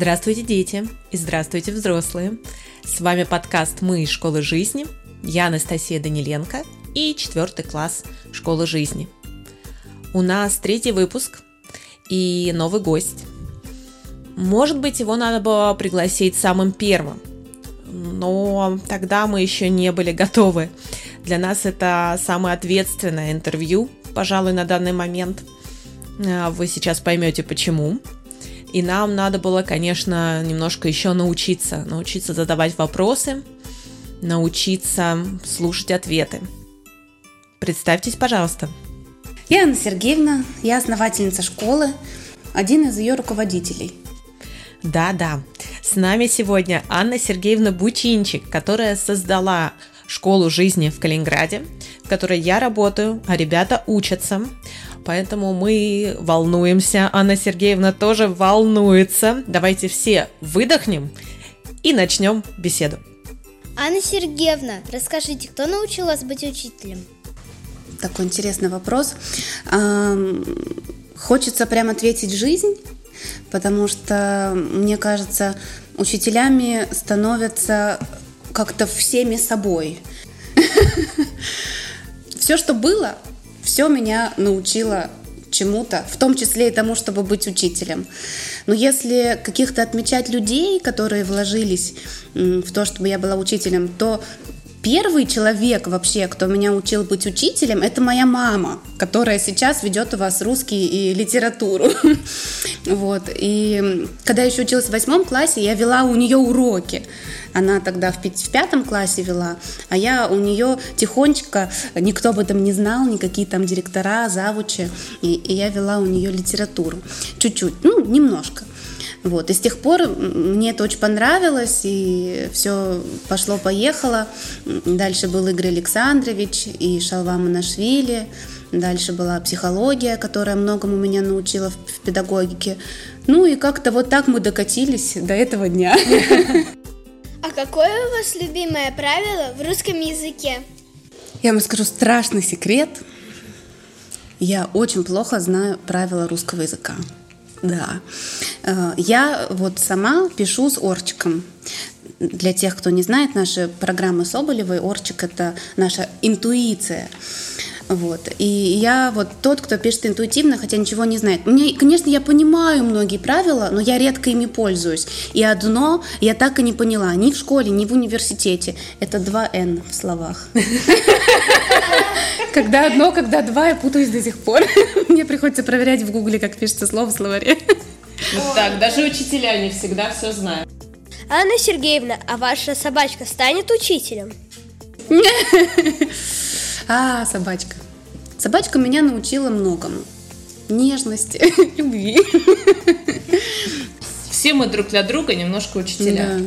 Здравствуйте, дети! И здравствуйте, взрослые! С вами подкаст «Мы из школы жизни». Я Анастасия Даниленко и четвертый класс школы жизни. У нас третий выпуск и новый гость. Может быть, его надо было пригласить самым первым, но тогда мы еще не были готовы. Для нас это самое ответственное интервью, пожалуй, на данный момент. А, вы сейчас поймете почему. И нам надо было, конечно, немножко еще научиться. Научиться задавать вопросы, научиться слушать ответы. Представьтесь, пожалуйста. Я Анна Сергеевна, я основательница школы, один из ее руководителей. Да-да, с нами сегодня Анна Сергеевна Бучинчик, которая создала школу жизни в Калининграде, в которой я работаю, а ребята учатся. Поэтому мы волнуемся. Анна Сергеевна тоже волнуется. Давайте все выдохнем и начнем беседу. Анна Сергеевна, расскажите, кто научил вас быть учителем? Такой интересный вопрос. Хочется прям ответить жизнь, потому что, мне кажется, учителями становятся как-то всеми собой. Все, что было, все меня научило чему-то, в том числе и тому, чтобы быть учителем. Но если каких-то отмечать людей, которые вложились в то, чтобы я была учителем, то Первый человек вообще, кто меня учил быть учителем, это моя мама, которая сейчас ведет у вас русский и литературу. Вот. И когда я еще училась в восьмом классе, я вела у нее уроки. Она тогда в, в пятом классе вела, а я у нее тихонечко, никто об этом не знал, никакие там директора, завучи, и, и я вела у нее литературу. Чуть-чуть, ну, немножко. Вот. И с тех пор мне это очень понравилось, и все пошло-поехало. Дальше был Игорь Александрович и Шалва Манашвили. Дальше была психология, которая многому меня научила в, в педагогике. Ну и как-то вот так мы докатились до этого дня. А какое у вас любимое правило в русском языке? Я вам скажу страшный секрет. Я очень плохо знаю правила русского языка. Да. Э, я вот сама пишу с орчиком. Для тех, кто не знает, наши программы Соболевой, орчик — это наша интуиция. Вот. И я вот тот, кто пишет интуитивно, хотя ничего не знает. Мне, конечно, я понимаю многие правила, но я редко ими пользуюсь. И одно я так и не поняла, ни в школе, ни в университете. Это два «н» в словах. Когда одно, когда два, я путаюсь до сих пор. Мне приходится проверять в гугле, как пишется слово в словаре. Вот так, даже учителя не всегда все знают. Анна Сергеевна, а ваша собачка станет учителем? А, собачка. Собачка меня научила многому. Нежности, любви. Все мы друг для друга немножко учителя.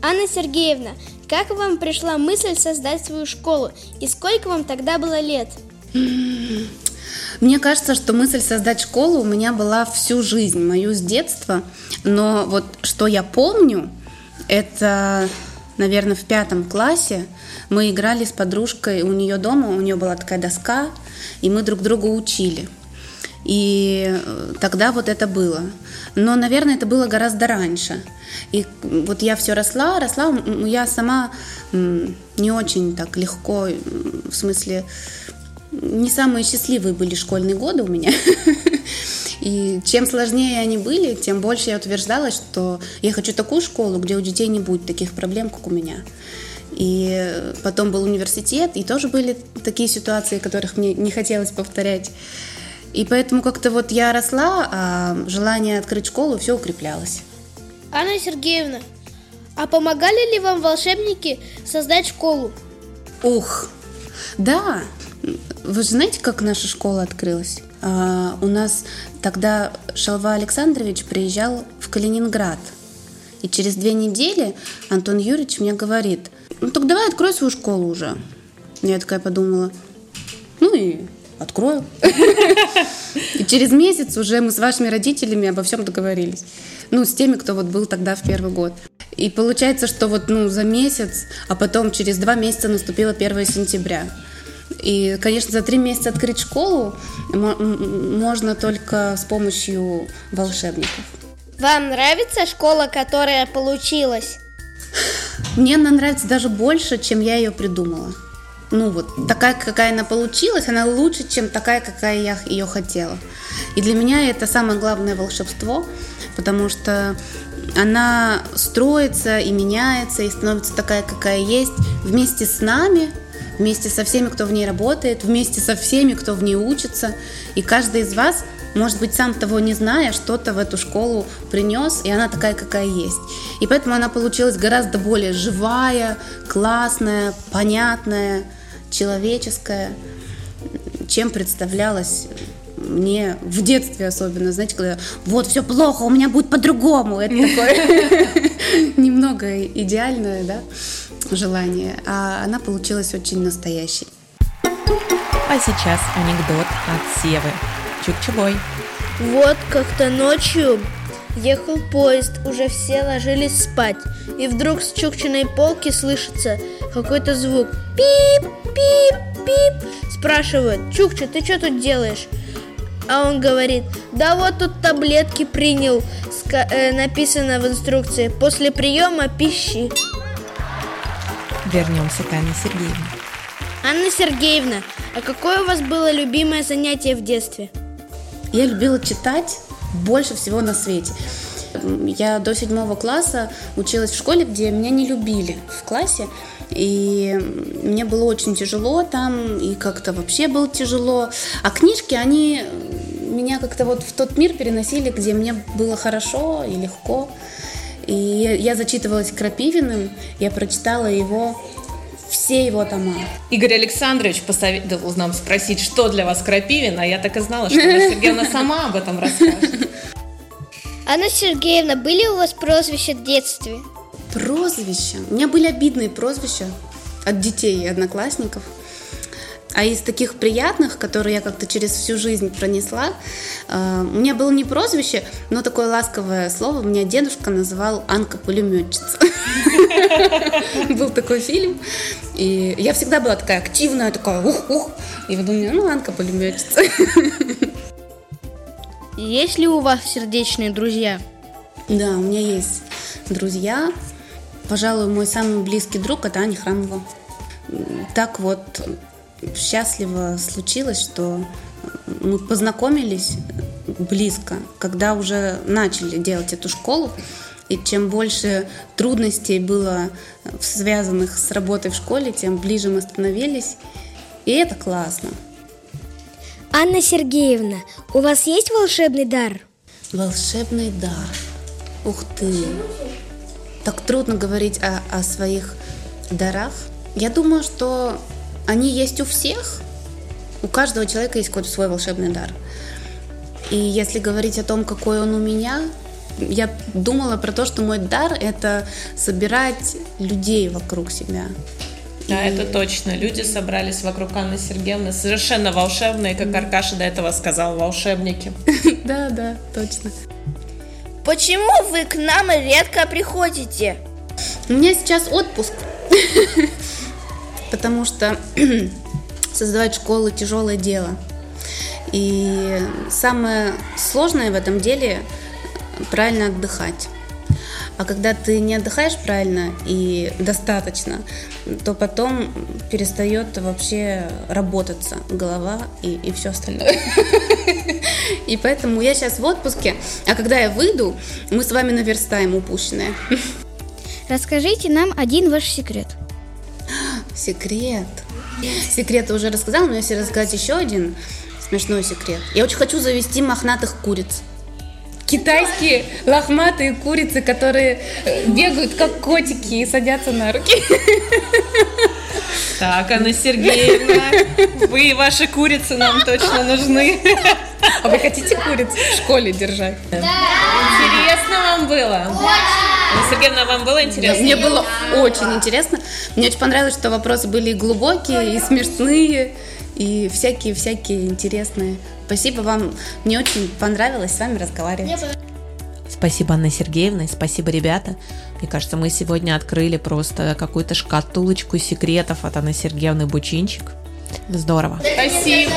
Да. Анна Сергеевна, как вам пришла мысль создать свою школу и сколько вам тогда было лет? Мне кажется, что мысль создать школу у меня была всю жизнь, мою с детства. Но вот что я помню, это наверное, в пятом классе мы играли с подружкой у нее дома, у нее была такая доска, и мы друг друга учили. И э, тогда вот это было. Но, наверное, это было гораздо раньше. И вот я все росла, росла, я сама не очень так легко, в смысле, не самые счастливые были школьные годы у меня. И чем сложнее они были, тем больше я утверждала, что я хочу такую школу, где у детей не будет таких проблем, как у меня. И потом был университет, и тоже были такие ситуации, которых мне не хотелось повторять. И поэтому как-то вот я росла, а желание открыть школу все укреплялось. Анна Сергеевна, а помогали ли вам волшебники создать школу? Ух, да. Вы же знаете, как наша школа открылась? А, у нас тогда Шалва Александрович приезжал в Калининград. И через две недели Антон Юрьевич мне говорит, ну так давай открой свою школу уже. Я такая подумала, ну и открою. И через месяц уже мы с вашими родителями обо всем договорились. Ну, с теми, кто вот был тогда в первый год. И получается, что вот ну, за месяц, а потом через два месяца наступило 1 сентября. И, конечно, за три месяца открыть школу можно только с помощью волшебников. Вам нравится школа, которая получилась? Мне она нравится даже больше, чем я ее придумала. Ну вот, такая, какая она получилась, она лучше, чем такая, какая я ее хотела. И для меня это самое главное волшебство, потому что она строится и меняется, и становится такая, какая есть, вместе с нами, вместе со всеми, кто в ней работает, вместе со всеми, кто в ней учится. И каждый из вас – может быть, сам того не зная, что-то в эту школу принес, и она такая, какая есть. И поэтому она получилась гораздо более живая, классная, понятная, человеческая, чем представлялась мне в детстве особенно, знаете, когда вот все плохо, у меня будет по-другому. Это такое немного идеальное, да, желание. А она получилась очень настоящей. А сейчас анекдот от Севы. Чукчебой. Вот как-то ночью ехал поезд, уже все ложились спать. И вдруг с Чукчиной полки слышится какой-то звук. Пип, пип, пип. Спрашивают, Чукча, ты что тут делаешь? А он говорит, да вот тут таблетки принял, э, написано в инструкции, после приема пищи. Вернемся к Анне Сергеевне. Анна Сергеевна, а какое у вас было любимое занятие в детстве? Я любила читать больше всего на свете. Я до седьмого класса училась в школе, где меня не любили в классе. И мне было очень тяжело там, и как-то вообще было тяжело. А книжки, они меня как-то вот в тот мир переносили, где мне было хорошо и легко. И я зачитывалась Крапивиным, я прочитала его все его тома. Игорь Александрович посоветовал нам спросить, что для вас Крапивин, а я так и знала, что Анна Сергеевна сама об этом расскажет. Анна Сергеевна, были у вас прозвища в детстве? Прозвища? У меня были обидные прозвища от детей и одноклассников – а из таких приятных, которые я как-то через всю жизнь пронесла, э, у меня было не прозвище, но такое ласковое слово. Меня дедушка называл Анка пулеметчица. Был такой фильм. И я всегда была такая активная, такая ух-ух. И думаете, ну, Анка пулеметчица. Есть ли у вас сердечные друзья? Да, у меня есть друзья. Пожалуй, мой самый близкий друг – это Аня Храмова. Так вот, счастливо случилось, что мы познакомились близко, когда уже начали делать эту школу. И чем больше трудностей было связанных с работой в школе, тем ближе мы становились. И это классно. Анна Сергеевна, у вас есть волшебный дар? Волшебный дар. Ух ты. Так трудно говорить о, о своих дарах. Я думаю, что они есть у всех. У каждого человека есть какой-то свой волшебный дар. И если говорить о том, какой он у меня, я думала про то, что мой дар – это собирать людей вокруг себя. Да, и... это точно. Люди собрались вокруг Анны Сергеевны, совершенно волшебные, как Аркаша до этого сказал, волшебники. Да, да, точно. Почему вы к нам редко приходите? У меня сейчас отпуск потому что создавать школы тяжелое дело. И самое сложное в этом деле правильно отдыхать. А когда ты не отдыхаешь правильно и достаточно, то потом перестает вообще работаться голова и, и все остальное. И поэтому я сейчас в отпуске, а когда я выйду, мы с вами наверстаем упущенное. Расскажите нам один ваш секрет. Секрет. Секрет уже рассказала, но если рассказать еще один смешной секрет. Я очень хочу завести мохнатых куриц. Китайские лохматые курицы, которые э, бегают как котики и садятся на руки. Так, Анна Сергеевна, вы и ваши курицы нам точно нужны. А вы хотите куриц в школе держать? Да. Интересно вам было? Очень. Сергеевна, вам было интересно? Мне было очень интересно. Мне очень понравилось, что вопросы были и глубокие, и смешные, и всякие-всякие интересные. Спасибо вам. Мне очень понравилось с вами разговаривать. Спасибо, Анна Сергеевна, и спасибо, ребята. Мне кажется, мы сегодня открыли просто какую-то шкатулочку секретов от Анны Сергеевны Бучинчик. Здорово. Спасибо.